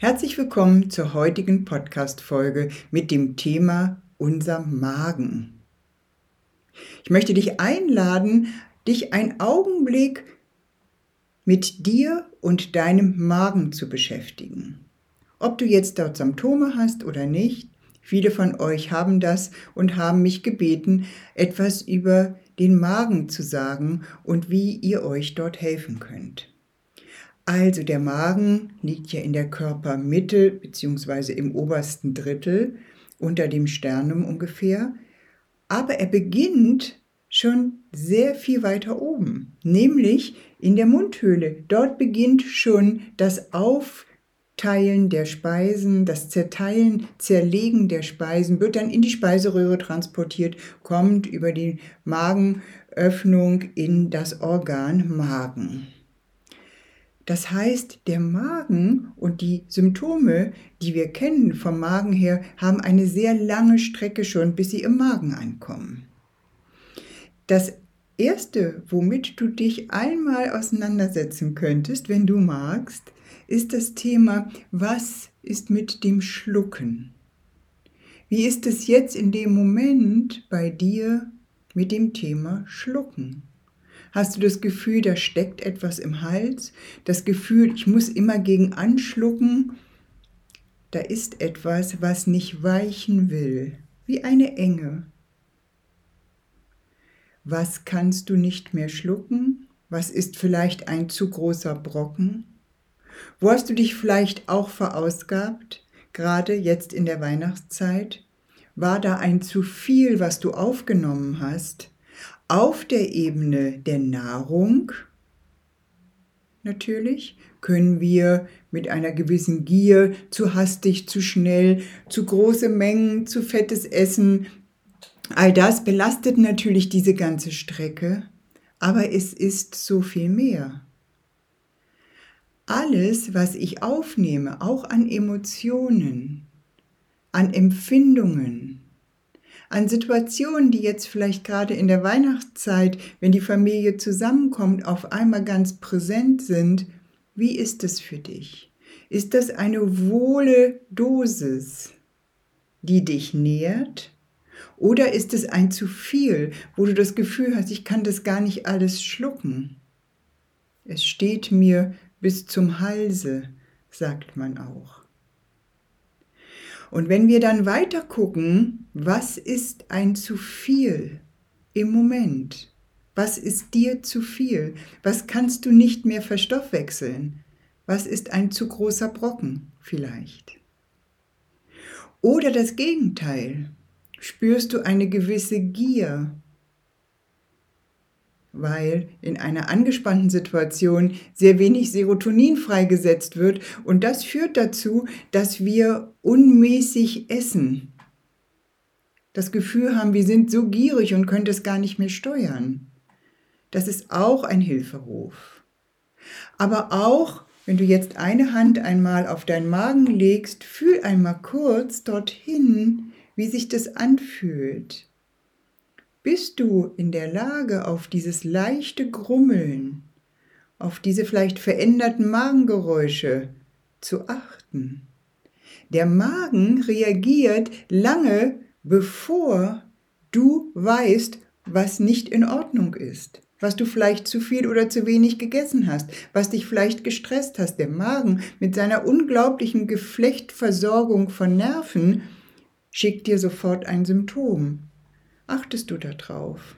Herzlich willkommen zur heutigen Podcast-Folge mit dem Thema Unser Magen. Ich möchte dich einladen, dich einen Augenblick mit dir und deinem Magen zu beschäftigen. Ob du jetzt dort Symptome hast oder nicht, viele von euch haben das und haben mich gebeten, etwas über den Magen zu sagen und wie ihr euch dort helfen könnt. Also der Magen liegt ja in der Körpermitte bzw. im obersten Drittel unter dem Sternum ungefähr, aber er beginnt schon sehr viel weiter oben, nämlich in der Mundhöhle. Dort beginnt schon das Aufteilen der Speisen, das Zerteilen, Zerlegen der Speisen, wird dann in die Speiseröhre transportiert, kommt über die Magenöffnung in das Organ Magen. Das heißt, der Magen und die Symptome, die wir kennen vom Magen her, haben eine sehr lange Strecke schon, bis sie im Magen ankommen. Das Erste, womit du dich einmal auseinandersetzen könntest, wenn du magst, ist das Thema, was ist mit dem Schlucken? Wie ist es jetzt in dem Moment bei dir mit dem Thema Schlucken? Hast du das Gefühl, da steckt etwas im Hals? Das Gefühl, ich muss immer gegen anschlucken? Da ist etwas, was nicht weichen will, wie eine Enge. Was kannst du nicht mehr schlucken? Was ist vielleicht ein zu großer Brocken? Wo hast du dich vielleicht auch verausgabt, gerade jetzt in der Weihnachtszeit? War da ein zu viel, was du aufgenommen hast? Auf der Ebene der Nahrung natürlich können wir mit einer gewissen Gier zu hastig, zu schnell, zu große Mengen, zu fettes Essen, all das belastet natürlich diese ganze Strecke, aber es ist so viel mehr. Alles, was ich aufnehme, auch an Emotionen, an Empfindungen, an Situationen, die jetzt vielleicht gerade in der Weihnachtszeit, wenn die Familie zusammenkommt, auf einmal ganz präsent sind, wie ist es für dich? Ist das eine wohle Dosis, die dich nährt? Oder ist es ein zu viel, wo du das Gefühl hast, ich kann das gar nicht alles schlucken? Es steht mir bis zum Halse, sagt man auch. Und wenn wir dann weiter gucken, was ist ein zu viel im Moment? Was ist dir zu viel? Was kannst du nicht mehr verstoffwechseln? Was ist ein zu großer Brocken vielleicht? Oder das Gegenteil. Spürst du eine gewisse Gier weil in einer angespannten Situation sehr wenig Serotonin freigesetzt wird und das führt dazu, dass wir unmäßig essen. Das Gefühl haben, wir sind so gierig und können das gar nicht mehr steuern. Das ist auch ein Hilferuf. Aber auch, wenn du jetzt eine Hand einmal auf deinen Magen legst, fühl einmal kurz dorthin, wie sich das anfühlt. Bist du in der Lage, auf dieses leichte Grummeln, auf diese vielleicht veränderten Magengeräusche zu achten? Der Magen reagiert lange, bevor du weißt, was nicht in Ordnung ist, was du vielleicht zu viel oder zu wenig gegessen hast, was dich vielleicht gestresst hast. Der Magen mit seiner unglaublichen Geflechtversorgung von Nerven schickt dir sofort ein Symptom. Achtest du darauf,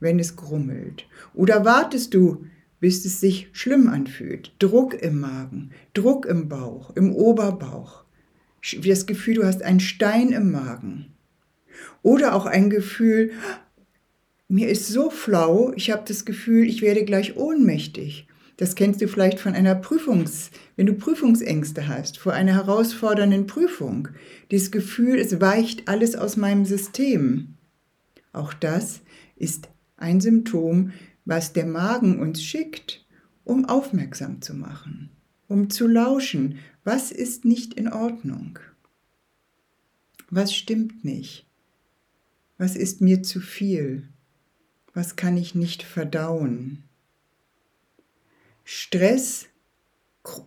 wenn es grummelt? Oder wartest du, bis es sich schlimm anfühlt? Druck im Magen, Druck im Bauch, im Oberbauch. Das Gefühl, du hast einen Stein im Magen. Oder auch ein Gefühl, mir ist so flau, ich habe das Gefühl, ich werde gleich ohnmächtig. Das kennst du vielleicht von einer Prüfungs, wenn du Prüfungsängste hast, vor einer herausfordernden Prüfung. Dieses Gefühl, es weicht alles aus meinem System. Auch das ist ein Symptom, was der Magen uns schickt, um aufmerksam zu machen, um zu lauschen, was ist nicht in Ordnung, was stimmt nicht, was ist mir zu viel, was kann ich nicht verdauen. Stress,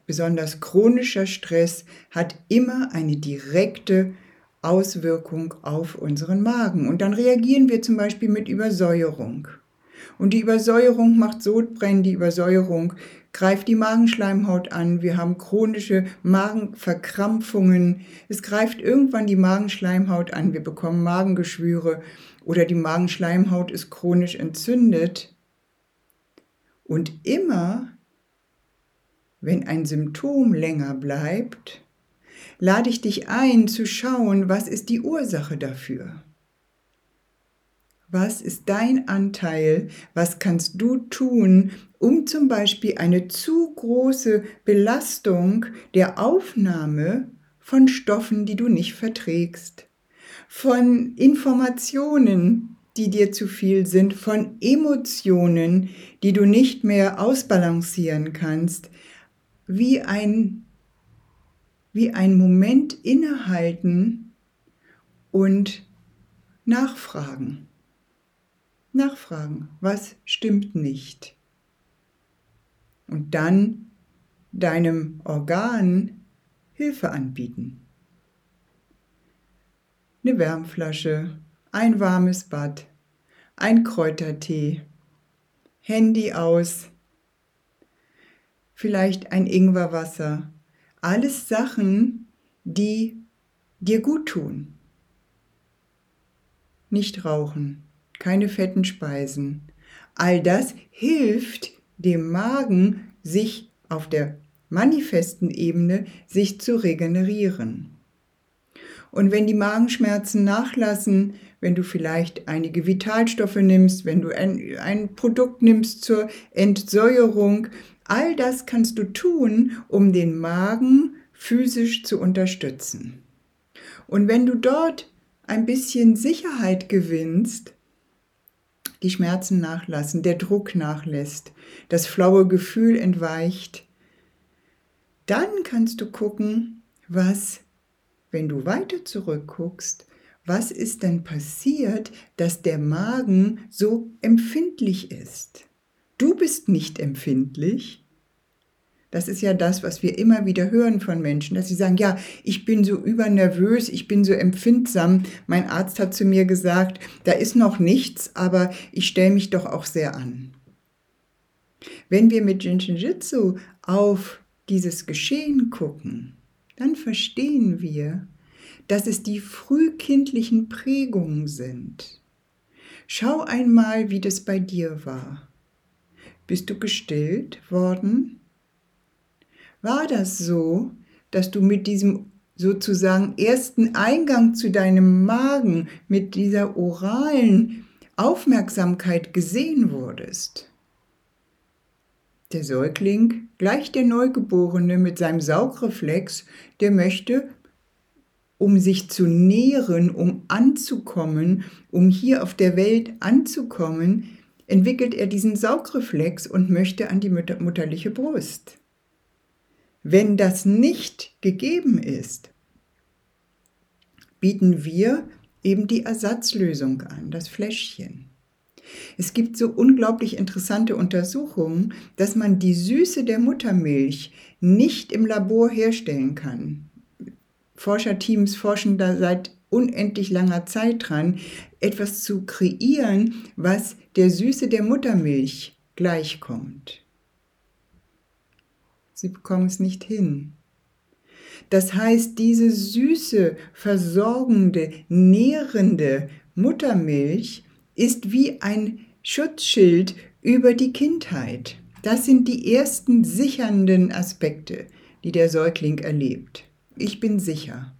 besonders chronischer Stress, hat immer eine direkte Auswirkung auf unseren Magen. Und dann reagieren wir zum Beispiel mit Übersäuerung. Und die Übersäuerung macht Sodbrennen, die Übersäuerung greift die Magenschleimhaut an, wir haben chronische Magenverkrampfungen, es greift irgendwann die Magenschleimhaut an, wir bekommen Magengeschwüre oder die Magenschleimhaut ist chronisch entzündet. Und immer, wenn ein Symptom länger bleibt, lade ich dich ein zu schauen, was ist die Ursache dafür. Was ist dein Anteil? Was kannst du tun, um zum Beispiel eine zu große Belastung der Aufnahme von Stoffen, die du nicht verträgst, von Informationen, die dir zu viel sind, von Emotionen, die du nicht mehr ausbalancieren kannst, wie ein, wie ein Moment innehalten und nachfragen. Nachfragen, was stimmt nicht? Und dann deinem Organ Hilfe anbieten. Eine Wärmflasche, ein warmes Bad, ein Kräutertee, Handy aus, vielleicht ein Ingwerwasser. Alles Sachen, die dir gut tun. Nicht rauchen, keine fetten Speisen. All das hilft dem Magen, sich auf der manifesten Ebene sich zu regenerieren. Und wenn die Magenschmerzen nachlassen, wenn du vielleicht einige Vitalstoffe nimmst, wenn du ein, ein Produkt nimmst zur Entsäuerung, all das kannst du tun, um den Magen physisch zu unterstützen. Und wenn du dort ein bisschen Sicherheit gewinnst, die Schmerzen nachlassen, der Druck nachlässt, das flaue Gefühl entweicht, dann kannst du gucken, was, wenn du weiter zurückguckst, was ist denn passiert, dass der Magen so empfindlich ist? Du bist nicht empfindlich, das ist ja das, was wir immer wieder hören von Menschen, dass sie sagen, ja, ich bin so übernervös, ich bin so empfindsam. Mein Arzt hat zu mir gesagt, da ist noch nichts, aber ich stelle mich doch auch sehr an. Wenn wir mit Jinshinjutsu auf dieses Geschehen gucken, dann verstehen wir, dass es die frühkindlichen Prägungen sind. Schau einmal, wie das bei dir war. Bist du gestillt worden? war das so, dass du mit diesem sozusagen ersten Eingang zu deinem Magen, mit dieser oralen Aufmerksamkeit gesehen wurdest. Der Säugling, gleich der Neugeborene mit seinem Saugreflex, der möchte, um sich zu nähren, um anzukommen, um hier auf der Welt anzukommen, entwickelt er diesen Saugreflex und möchte an die mutterliche Brust. Wenn das nicht gegeben ist, bieten wir eben die Ersatzlösung an, das Fläschchen. Es gibt so unglaublich interessante Untersuchungen, dass man die Süße der Muttermilch nicht im Labor herstellen kann. Forscherteams forschen da seit unendlich langer Zeit dran, etwas zu kreieren, was der Süße der Muttermilch gleichkommt. Sie bekommen es nicht hin. Das heißt, diese süße, versorgende, nährende Muttermilch ist wie ein Schutzschild über die Kindheit. Das sind die ersten sichernden Aspekte, die der Säugling erlebt. Ich bin sicher.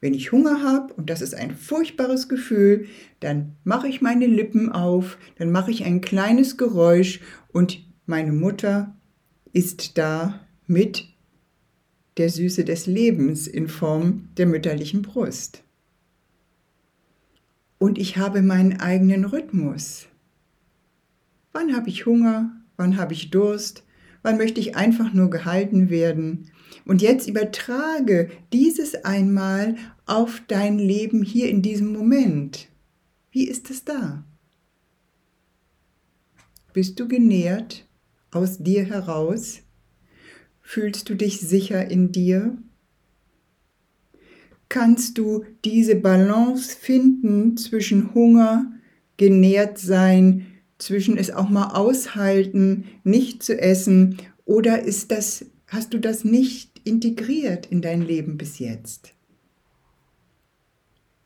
Wenn ich Hunger habe, und das ist ein furchtbares Gefühl, dann mache ich meine Lippen auf, dann mache ich ein kleines Geräusch und meine Mutter ist da mit der Süße des Lebens in Form der mütterlichen Brust. Und ich habe meinen eigenen Rhythmus. Wann habe ich Hunger? Wann habe ich Durst? Wann möchte ich einfach nur gehalten werden? Und jetzt übertrage dieses einmal auf dein Leben hier in diesem Moment. Wie ist es da? Bist du genährt aus dir heraus? Fühlst du dich sicher in dir? Kannst du diese Balance finden zwischen Hunger, genährt sein, zwischen es auch mal aushalten, nicht zu essen oder ist das hast du das nicht integriert in dein Leben bis jetzt?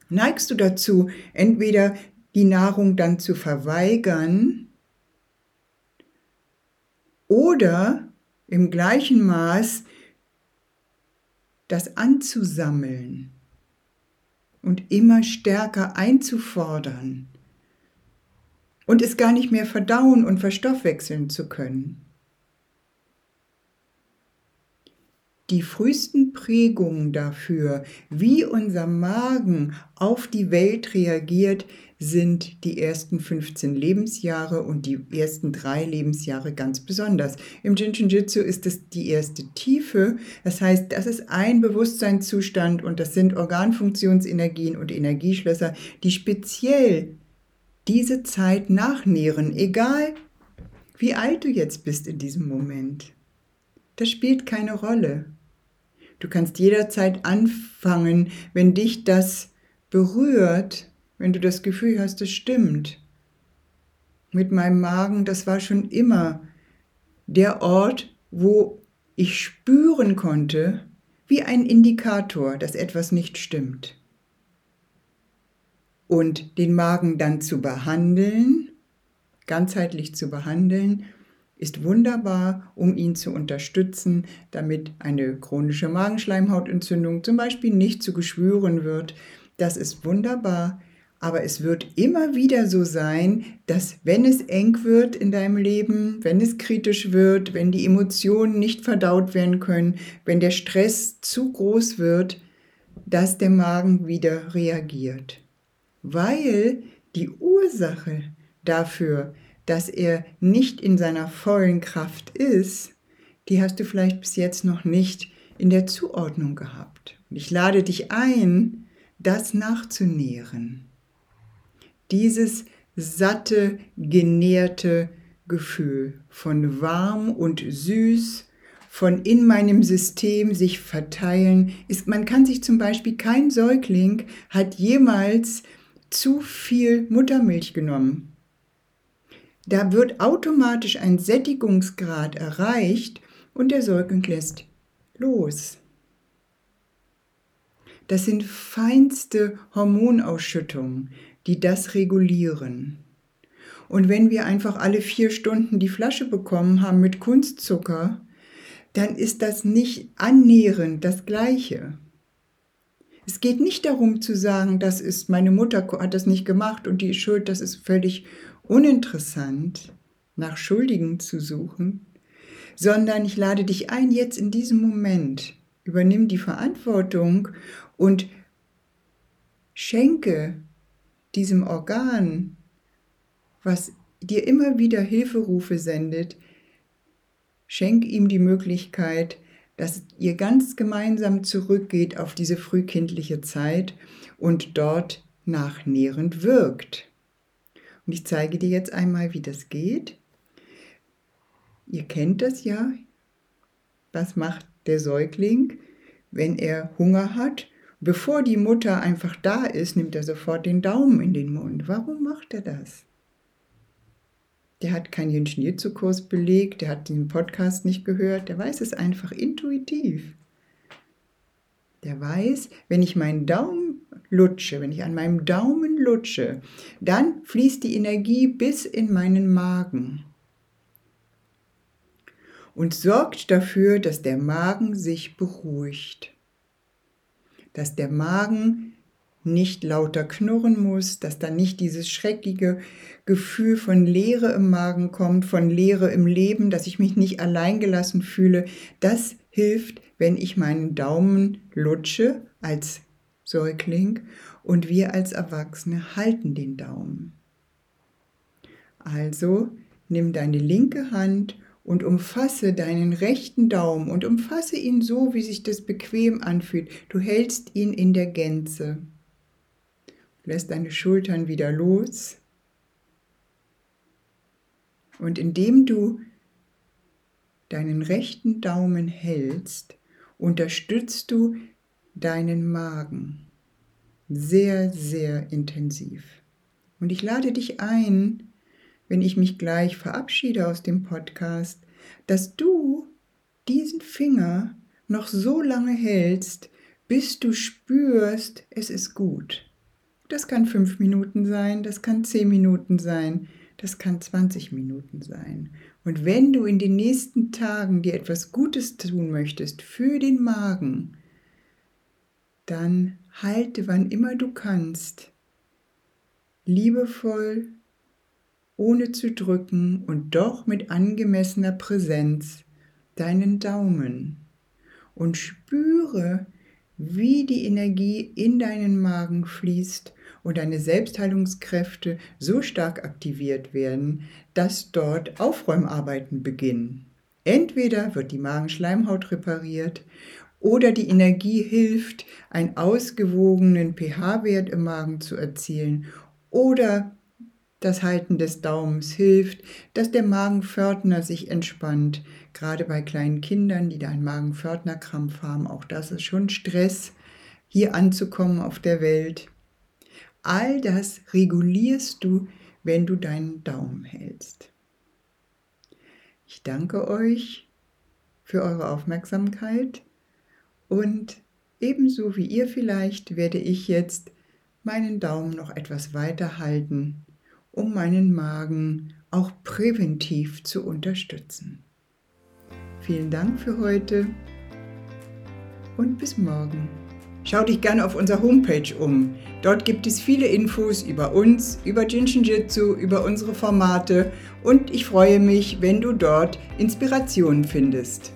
Neigst du dazu, entweder die Nahrung dann zu verweigern oder im gleichen Maß das anzusammeln und immer stärker einzufordern und es gar nicht mehr verdauen und verstoffwechseln zu können. Die frühesten Prägungen dafür, wie unser Magen auf die Welt reagiert, sind die ersten 15 Lebensjahre und die ersten drei Lebensjahre ganz besonders. Im Jinshinjutsu ist es die erste Tiefe. Das heißt, das ist ein Bewusstseinszustand und das sind Organfunktionsenergien und Energieschlösser, die speziell diese Zeit nachnähren, egal wie alt du jetzt bist in diesem Moment. Das spielt keine Rolle. Du kannst jederzeit anfangen, wenn dich das berührt, wenn du das Gefühl hast, es stimmt. Mit meinem Magen, das war schon immer der Ort, wo ich spüren konnte, wie ein Indikator, dass etwas nicht stimmt. Und den Magen dann zu behandeln, ganzheitlich zu behandeln, ist wunderbar, um ihn zu unterstützen, damit eine chronische Magenschleimhautentzündung zum Beispiel nicht zu Geschwüren wird. Das ist wunderbar. Aber es wird immer wieder so sein, dass wenn es eng wird in deinem Leben, wenn es kritisch wird, wenn die Emotionen nicht verdaut werden können, wenn der Stress zu groß wird, dass der Magen wieder reagiert. Weil die Ursache dafür, dass er nicht in seiner vollen Kraft ist, die hast du vielleicht bis jetzt noch nicht in der Zuordnung gehabt. Und ich lade dich ein, das nachzunähren dieses satte, genährte Gefühl von warm und süß, von in meinem System sich verteilen, ist, man kann sich zum Beispiel, kein Säugling hat jemals zu viel Muttermilch genommen. Da wird automatisch ein Sättigungsgrad erreicht und der Säugling lässt los. Das sind feinste Hormonausschüttungen die das regulieren. Und wenn wir einfach alle vier Stunden die Flasche bekommen haben mit Kunstzucker, dann ist das nicht annähernd das Gleiche. Es geht nicht darum zu sagen, das ist meine Mutter hat das nicht gemacht und die ist schuld, das ist völlig uninteressant, nach Schuldigen zu suchen, sondern ich lade dich ein, jetzt in diesem Moment, übernimm die Verantwortung und schenke diesem Organ, was dir immer wieder Hilferufe sendet, schenk ihm die Möglichkeit, dass ihr ganz gemeinsam zurückgeht auf diese frühkindliche Zeit und dort nachnährend wirkt. Und ich zeige dir jetzt einmal, wie das geht. Ihr kennt das ja. Was macht der Säugling, wenn er Hunger hat Bevor die Mutter einfach da ist, nimmt er sofort den Daumen in den Mund. Warum macht er das? Der hat keinen Ingenieurkurs belegt, der hat den Podcast nicht gehört, der weiß es einfach intuitiv. Der weiß, wenn ich meinen Daumen lutsche, wenn ich an meinem Daumen lutsche, dann fließt die Energie bis in meinen Magen und sorgt dafür, dass der Magen sich beruhigt dass der Magen nicht lauter knurren muss, dass da nicht dieses schreckliche Gefühl von Leere im Magen kommt, von Leere im Leben, dass ich mich nicht alleingelassen fühle. Das hilft, wenn ich meinen Daumen lutsche als Säugling und wir als Erwachsene halten den Daumen. Also nimm deine linke Hand und umfasse deinen rechten Daumen und umfasse ihn so, wie sich das bequem anfühlt. Du hältst ihn in der Gänze. Lässt deine Schultern wieder los. Und indem du deinen rechten Daumen hältst, unterstützt du deinen Magen sehr, sehr intensiv. Und ich lade dich ein, wenn ich mich gleich verabschiede aus dem Podcast, dass du diesen Finger noch so lange hältst, bis du spürst, es ist gut. Das kann fünf Minuten sein, das kann zehn Minuten sein, das kann 20 Minuten sein. Und wenn du in den nächsten Tagen dir etwas Gutes tun möchtest für den Magen, dann halte, wann immer du kannst, liebevoll, ohne zu drücken und doch mit angemessener Präsenz deinen Daumen und spüre, wie die Energie in deinen Magen fließt und deine Selbstheilungskräfte so stark aktiviert werden, dass dort Aufräumarbeiten beginnen. Entweder wird die Magenschleimhaut repariert oder die Energie hilft, einen ausgewogenen pH-Wert im Magen zu erzielen oder das Halten des Daumens hilft, dass der Magenpförtner sich entspannt. Gerade bei kleinen Kindern, die da einen Magenpförtnerkrampf haben, auch das ist schon Stress, hier anzukommen auf der Welt. All das regulierst du, wenn du deinen Daumen hältst. Ich danke euch für eure Aufmerksamkeit und ebenso wie ihr vielleicht werde ich jetzt meinen Daumen noch etwas weiter halten, um meinen Magen auch präventiv zu unterstützen. Vielen Dank für heute und bis morgen. Schau dich gerne auf unserer Homepage um. Dort gibt es viele Infos über uns, über Jinshin Jitsu, über unsere Formate und ich freue mich, wenn du dort Inspirationen findest.